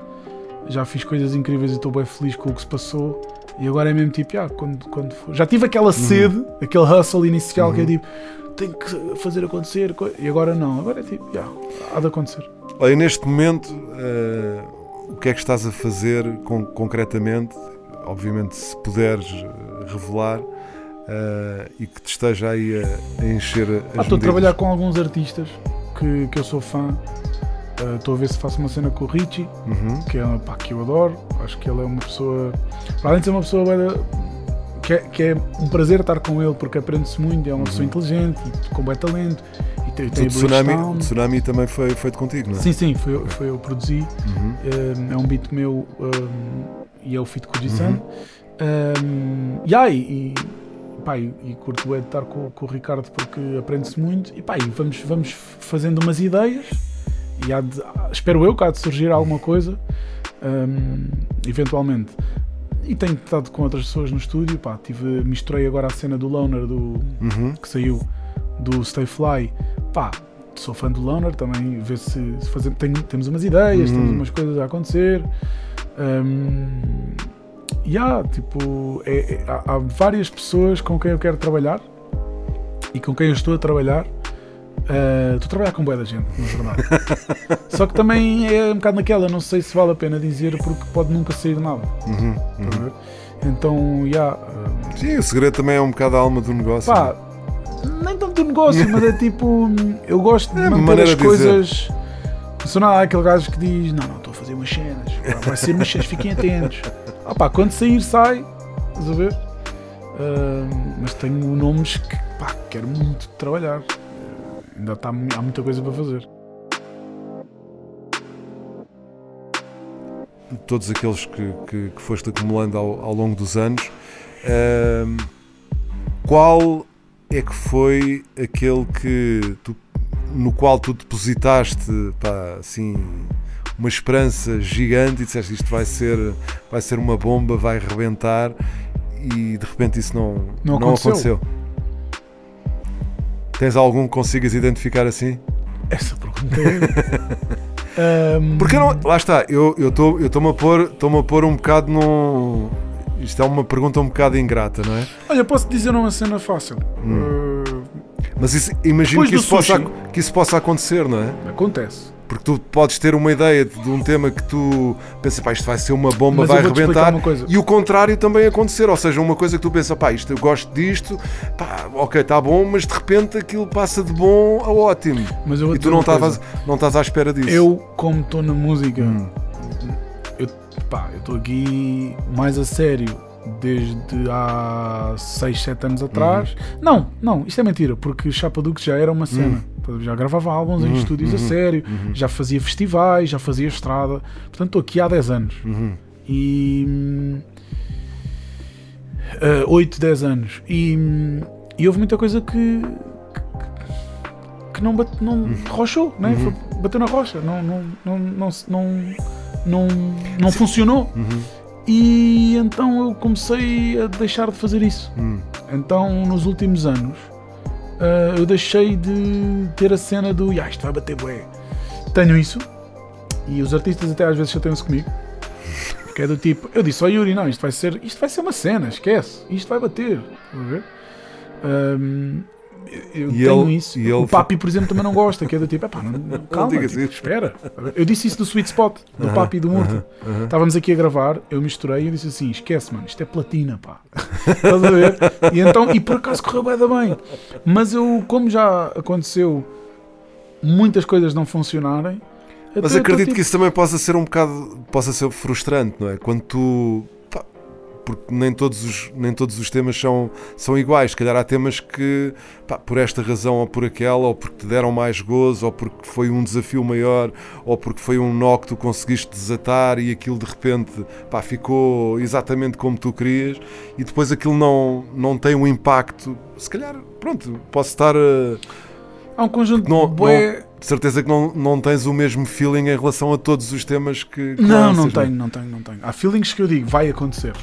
Já fiz coisas incríveis e estou bem feliz com o que se passou. E agora é mesmo tipo, ah, quando, quando for. Já tive Uhum. aquela sede, aquele hustle inicial que é tipo, tenho que fazer acontecer. co- E agora não. Agora é tipo, já, há de acontecer. Olha, neste momento, eh, o que é que estás a fazer con- concretamente? Obviamente, se puderes eh, revelar eh, e que te esteja aí a, a encher as Ah, Estou a trabalhar com alguns artistas que, que eu sou fã. Ah, Estou a ver se faço uma cena com o Richie, Uhum. que é pá, que eu adoro. Acho que ele é uma pessoa. Para além de ser uma pessoa que é, que é um prazer estar com ele porque aprende-se muito. É uma pessoa inteligente com bom talento. E tem, O tem tsunami, Bridgestone. o tsunami também foi feito contigo, não é? Sim, sim, foi, eu- foi eu que produzi. Uhum. Um, é um beat meu um, e é o feat com o. Uhum. Um, yeah, e, e, pá, e, e curto é de estar com, com o Ricardo porque aprende-se muito. E, pá, e vamos, vamos fazendo umas ideias. E há de- espero eu que há de surgir alguma coisa, um, eventualmente. E tenho estado com outras pessoas no estúdio. Pá, tive, misturei agora a cena do Loner do, Uhum. que saiu do Stay Fly. Pá, sou fã do Loner também. Ver se, se fazer, tenho- temos umas ideias, Uhum. temos umas coisas a acontecer. Um, e há, tipo, é- é- há, há várias pessoas com quem eu quero trabalhar e com quem eu estou a trabalhar. Uh, estou a trabalhar com boa da gente, na verdade. [LAUGHS] Só que também é um bocado naquela, não sei se vale a pena dizer porque pode nunca sair nada. Uhum. ver? Então, já. uh, Sim, o segredo também é um bocado a alma do negócio. Pá, nem tanto do negócio, mas é tipo, eu gosto [LAUGHS] de É manter as de coisas. Se não há aquele gajo que diz, não, não, estou a fazer umas cenas, pá, vai ser umas cenas, fiquem atentos. [LAUGHS] Ah pá, quando sair, sai, estás a ver? Ah, mas tenho nomes que, pá, quero muito trabalhar. Ainda está, há muita coisa para fazer. todos aqueles que, que, que foste acumulando ao, ao longo dos anos, ahm, qual é que foi aquele que tu- no qual tu depositaste pá, assim, uma esperança gigante e disseste isto vai ser, vai ser uma bomba, vai rebentar e de repente isso não, Não aconteceu. aconteceu? Tens algum que consigas identificar assim? Essa pergunta é. [LAUGHS] Ahm, Porque eu não, lá está, eu estou eu estou-me a, pôr, estou-me a pôr um bocado num. Isto é uma pergunta um bocado ingrata, não é? Olha, posso dizer uma cena fácil. Hum. Ah, Mas isso, imagino que isso, possa, que isso possa acontecer, não é? acontece. Porque tu podes ter uma ideia de um tema que tu pensas, pá, isto vai ser uma bomba, Mas vai arrebentar. E o contrário também acontecer. Ou seja, uma coisa que tu pensas, pá, isto eu gosto disto, pá, ok, está bom, mas de repente aquilo passa de bom a ótimo. Mas eu vou E tu não coisa. não estás à espera disso. Eu, como estou na música, Hum. eu estou aqui mais a sério desde há 6, 7 anos atrás. Uhum. Não, não, isto é mentira, porque Chapa Dukes já era uma cena. Já gravava álbuns Uhum, em estúdios a sério, já fazia festivais, já fazia estrada. Portanto, estou aqui há 10 anos. Uhum. E. ah, 8, 10 anos. E, e houve muita coisa que. que- que não, bate, não Uhum. rochou, né? Foi- bateu na rocha, não, não, não, não, não, não, não funcionou. E então eu comecei a deixar de fazer isso. Hum. Então, nos últimos anos, ah, eu deixei de ter a cena do ah, isto vai bater bué. Tenho isso, e os artistas até às vezes chateiam-se comigo. [LAUGHS] Que é do tipo, eu disse ao Yuri, não, isto vai ser, isto vai ser uma cena, esquece, isto vai bater. Estás a ver? Ahm, eu E tenho ele- isso. e o Papi, por exemplo, também não gosta, que é do tipo, epá, não, não, [LAUGHS] calma, digas tipo, espera. Eu disse isso do Sweet Spot, do Papi e do Murta. Estávamos aqui a gravar, eu misturei e eu disse assim: esquece, mano, isto é platina, pá. [LAUGHS] Estás a ver? E, então, e por acaso correu bem bem. Mas eu, como já aconteceu muitas coisas não funcionarem. Mas acredito tipo, que isso também possa ser um bocado, possa ser frustrante, não é? Quando tu, porque nem todos os, nem todos os temas são, são iguais. Se calhar há temas que, pá, por esta razão ou por aquela, ou porque te deram mais gozo, ou porque foi um desafio maior, ou porque foi um nó que tu conseguiste desatar e aquilo de repente, pá, ficou exatamente como tu querias e depois aquilo não, não tem um impacto. Se calhar, pronto, posso estar a Há um conjunto não, de bué- não- de certeza que não, não tens o mesmo feeling em relação a todos os temas que, que Não, lanças, não é? tenho, não tenho, não tenho. Há feelings que eu digo, vai acontecer.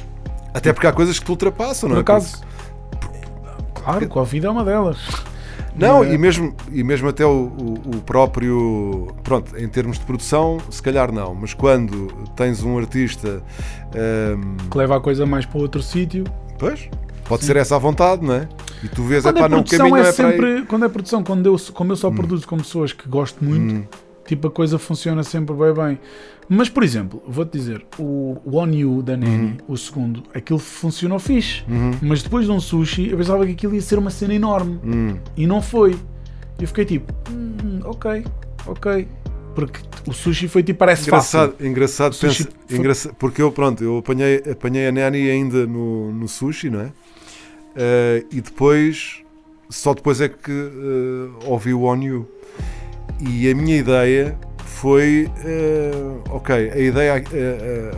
Até porque há coisas que te ultrapassam, Por não é? acaso, claro, Covid é uma delas. Não, é? e mesmo, e mesmo até o, o- o próprio. Pronto, em termos de produção, se calhar não, mas quando tens um artista. hum, Que leva a coisa mais para outro sítio. pois, pode ser essa à vontade, não é? E tu vês, Quando é pá, não, o caminho é não é para aí. Hum. sempre. Quando é produção, quando eu, como eu só produzo com pessoas que gosto muito, tipo a coisa funciona sempre bem bem. Mas, por exemplo, vou-te dizer, o One You da Nani, Uhum. o segundo, aquilo funcionou fixe. Mas depois de um sushi, eu pensava que aquilo ia ser uma cena enorme. Hum. E não foi. E eu fiquei tipo, "Hum, ok, ok. Porque o sushi foi tipo, parece Engraçado, fácil. engraçado, pensa- foi- engraça- porque eu, pronto, eu apanhei, apanhei a Nani ainda no, no sushi, não é? Eh, e depois, só depois é que eh, ouvi o On You. E a minha ideia foi, eh, ok, a ideia, eh,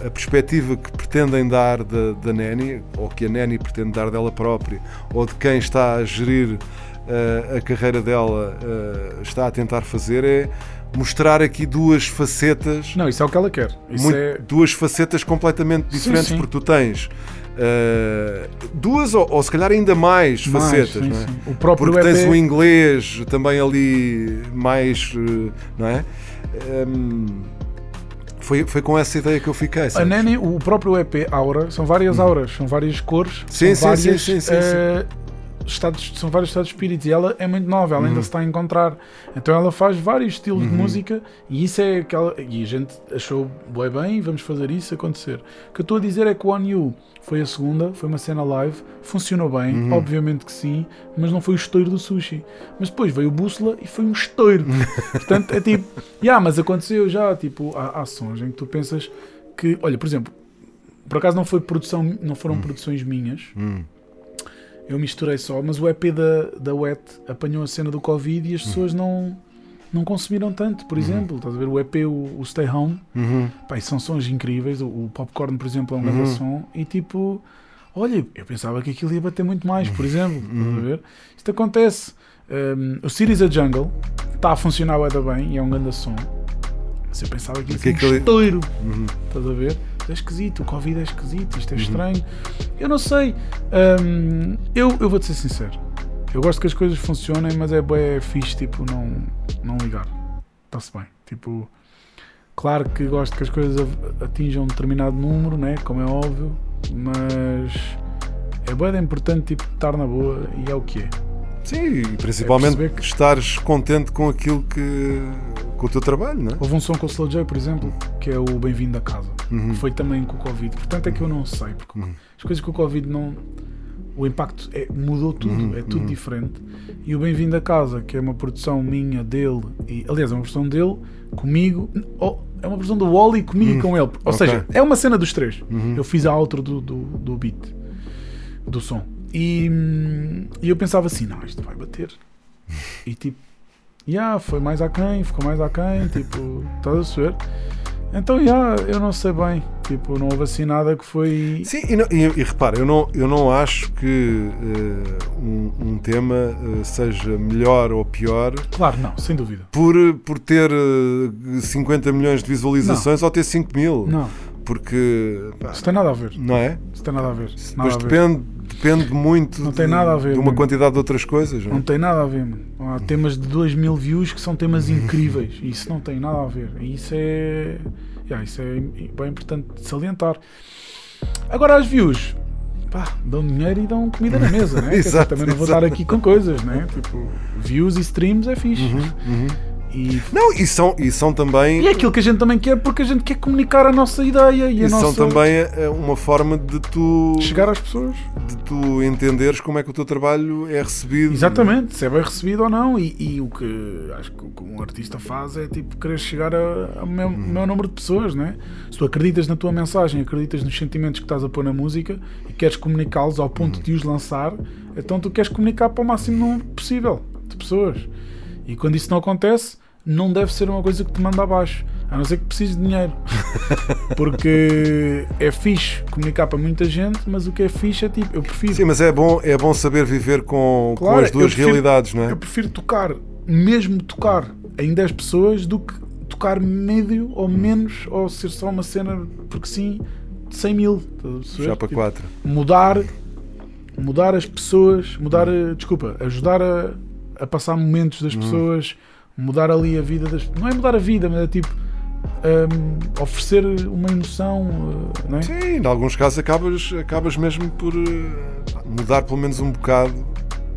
eh, a perspectiva que pretendem dar da, da Nani, ou que a Nani pretende dar dela própria, ou de quem está a gerir a carreira dela, está a tentar fazer, é mostrar aqui duas facetas Não, isso é o que ela quer. Muito- é. duas facetas completamente diferentes, sim. porque tu tens uh, duas ou, ou se calhar ainda mais, Mais, facetas, sim, é? sim. O próprio porque tens EP o inglês também ali mais, uh, não é? Um, foi, foi com essa ideia que eu fiquei. A sabes? Nani, o próprio EP Aura, são várias auras, são várias cores, Hum. Sim, sim, são várias, sim, sim, sim, eh, Estados, são vários estados de espírito e ela é muito nova, ela Uhum. ainda se está a encontrar. Então ela faz vários estilos de música e isso é aquela. E a gente achou bem e vamos fazer isso acontecer. O que eu estou a dizer é que o On You foi a segunda, foi uma cena live, funcionou bem, Uhum. obviamente que sim, mas não foi o estouro do sushi. Mas depois veio o Bússola e foi um estouro. Portanto, é tipo, yeah, mas aconteceu já, tipo, há, há sons em que tu pensas que, olha, por exemplo, por acaso não foi produção, não foram produções minhas. Eu misturei só, mas o EP da, da Wet apanhou a cena do Covid e as pessoas não não consumiram tanto, por exemplo, estás a ver o EP, o, o Stay Home, Uhum. pá, são sons incríveis, o, o Popcorn, por exemplo, é um grande som, e tipo, olha, eu pensava que aquilo ia bater muito mais, por exemplo, estás a ver? Isto acontece. Um, o Cities a Jungle está a funcionar bem e é um grande som. Mas eu pensava que ia ser um aquele- estouro. Estás a ver? É esquisito, o Covid é esquisito, isto é estranho. Eu não sei. Hum, eu, eu vou-te ser sincero. Eu gosto que as coisas funcionem, mas é bem fixe, tipo, não, não ligar. Está-se bem. Tipo, claro que gosto que as coisas atinjam um determinado número, né? como é óbvio, mas é bem importante tipo, estar na boa e é o que é. Sim, e principalmente que- estares contente com aquilo que. com o teu trabalho, não é? Houve um som com o Slow J, por exemplo, que é o Bem-vindo a Casa, Uhum. que foi também com o Covid. Portanto, é que eu não sei, porque as coisas com o Covid não. O impacto é- mudou tudo, Uhum, é tudo diferente. E o Bem-vindo a Casa, que é uma produção minha, dele, e aliás, é uma produção dele, comigo, oh, é uma produção do Wally comigo e com ele. Ou Uhum. ok. seja, é uma cena dos três. Uhum. Eu fiz a outro do, do, do beat, do som. E, e eu pensava assim: não, isto vai bater. E tipo, yeah, foi mais aquém, ficou mais aquém, tipo, estás a perceber? Então, yeah, eu não sei bem, tipo, não houve assim nada que foi. Sim, e, não- e- e repara, eu não, eu não acho que eh, um, um tema eh, seja melhor ou pior Claro, não, sem dúvida. por, por ter eh, 50 milhões de visualizações ou ter 5 mil. Não, Porque, pá, isso tem nada a ver. não é? Isso tem nada a ver. Depois a ver. Depende, muito Não tem de, nada a ver, de uma mano. quantidade de outras coisas. Não? é? Não tem nada a ver, mano. Há temas de 2 mil views que são temas incríveis. [LAUGHS] Isso não tem nada a ver. Isso é. yeah, isso é bem importante de salientar. Agora, as views. Pá, dão dinheiro e dão comida na mesa, né? [LAUGHS] Exato, também não vou exato. estar aqui com coisas, né? Tipo, views e streams é fixe. Uhum, E, Não, e são, e são também. e é aquilo que a gente também quer porque a gente quer comunicar a nossa ideia e a e são nossa. também eh, uma forma de tu, chegar às pessoas. de tu entenderes como é que o teu trabalho é recebido. Exatamente, se é bem recebido ou não. E, e o que acho que o que um artista faz é tipo querer chegar a- ao meu, Uhum. meu número de pessoas, né? Se tu acreditas na tua mensagem, acreditas nos sentimentos que estás a pôr na música e queres comunicá-los ao ponto Uhum. de os lançar, então tu queres comunicar para o máximo possível de pessoas. E quando isso não acontece, não deve ser uma coisa que te manda abaixo. A não ser que precises de dinheiro. [LAUGHS] Porque é fixe comunicar para muita gente, mas o que é fixe é tipo, eu prefiro Sim, mas é bom, é bom saber viver com, com Claro, as duas prefiro- realidades, não é? Eu prefiro tocar, mesmo tocar em 10 pessoas, do que tocar médio ou menos, ou ser só uma cena, porque sim, de 100 mil. Já para Tipo, quatro. Mudar, mudar as pessoas, mudar, eh, desculpa, ajudar a, a passar momentos Hum. das pessoas, mudar ali a vida das Não é mudar a vida, mas é tipo. hum, oferecer uma emoção, eh, não é? Sim, em alguns casos acabas, acabas mesmo por eh, mudar pelo menos um bocado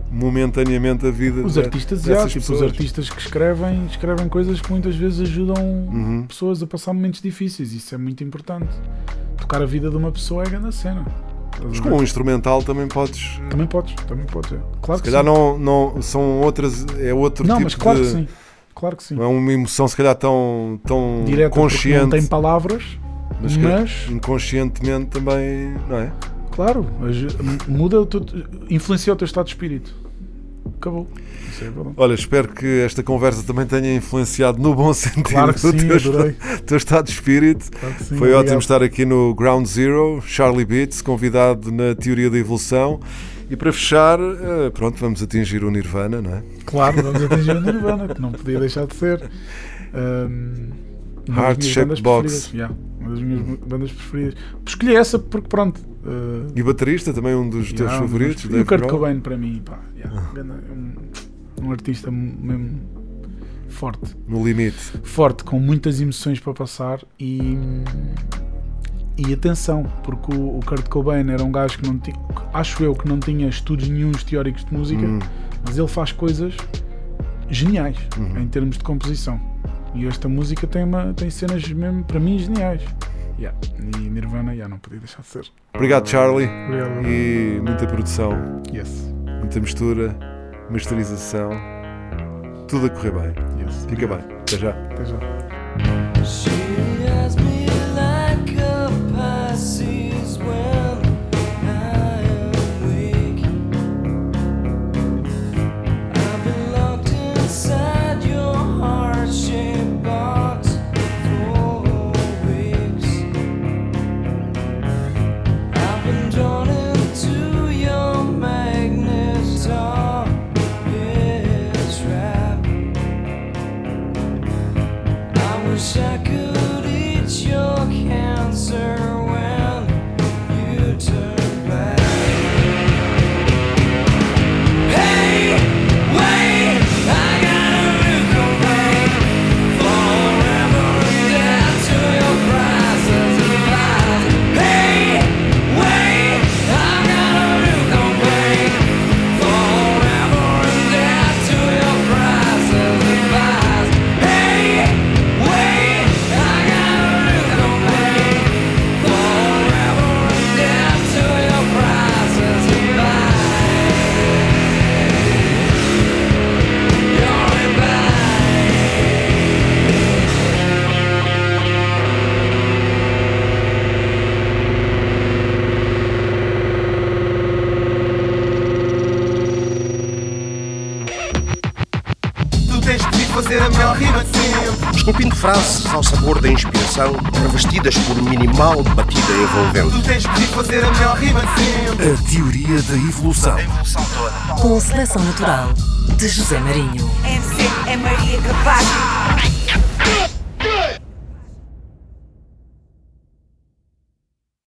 momentaneamente a vida Os de- artistas, já, dessas tipo, os artistas que escrevem, escrevem coisas que muitas vezes ajudam Uhum. pessoas a passar momentos difíceis. Isso é muito importante. Tocar a vida de uma pessoa é grande cena. Mas com um instrumental também podes. eh, Também podes, também podes. É. Claro Se calhar sim. não, não são outras, é outro Não, tipo mas claro de. que sim. Claro que sim. Não é uma emoção se calhar tão, tão Direta, porque consciente, não tem palavras, mas, mas, inconscientemente também, não é? claro, aju- muda o teu, influencia o teu estado de espírito. Acabou. Isso é. Olha, espero que esta conversa também tenha influenciado no bom [LAUGHS] sentido Claro que o sim, teu, adorei. teu estado de espírito. Claro sim, Foi obrigado. ótimo estar aqui no Ground Zero, Charlie Beats, convidado na Teoria da Evolução. E para fechar, eh, pronto, vamos atingir o Nirvana, não é? Claro, vamos atingir a Nirvana, que não podia deixar de ser. Um, Shaped bandas Box. Yeah, uma das minhas bandas preferidas. Escolhi essa porque, pronto. uh, E baterista, também um dos teus yeah, favoritos, E o Kurt Grohl. Cobain, para mim, pá, yeah, ganda- um, um artista mesmo forte. No limite. Forte, com muitas emoções para passar e. E atenção, porque o, o Kurt Cobain era um gajo que não tinha, acho eu que não tinha estudos nenhuns teóricos de música, Hum. mas ele faz coisas geniais Uhum. em termos de composição. E esta música tem, uma, tem cenas mesmo, para mim, geniais. Yeah. E Nirvana, yeah, não podia deixar de ser. Obrigado, Charlie. Obrigado. E muita produção, Yes. muita mistura, masterização, tudo a correr bem. yes. Fica bem. Obrigado. Até já. Até já. Inspiração, revestidas por minimal batida envolvente. Tu tens que fazer a melhor rima de sempre. A teoria da evolução. Com seleção natural de José Marinho. MC é Maria Capaz.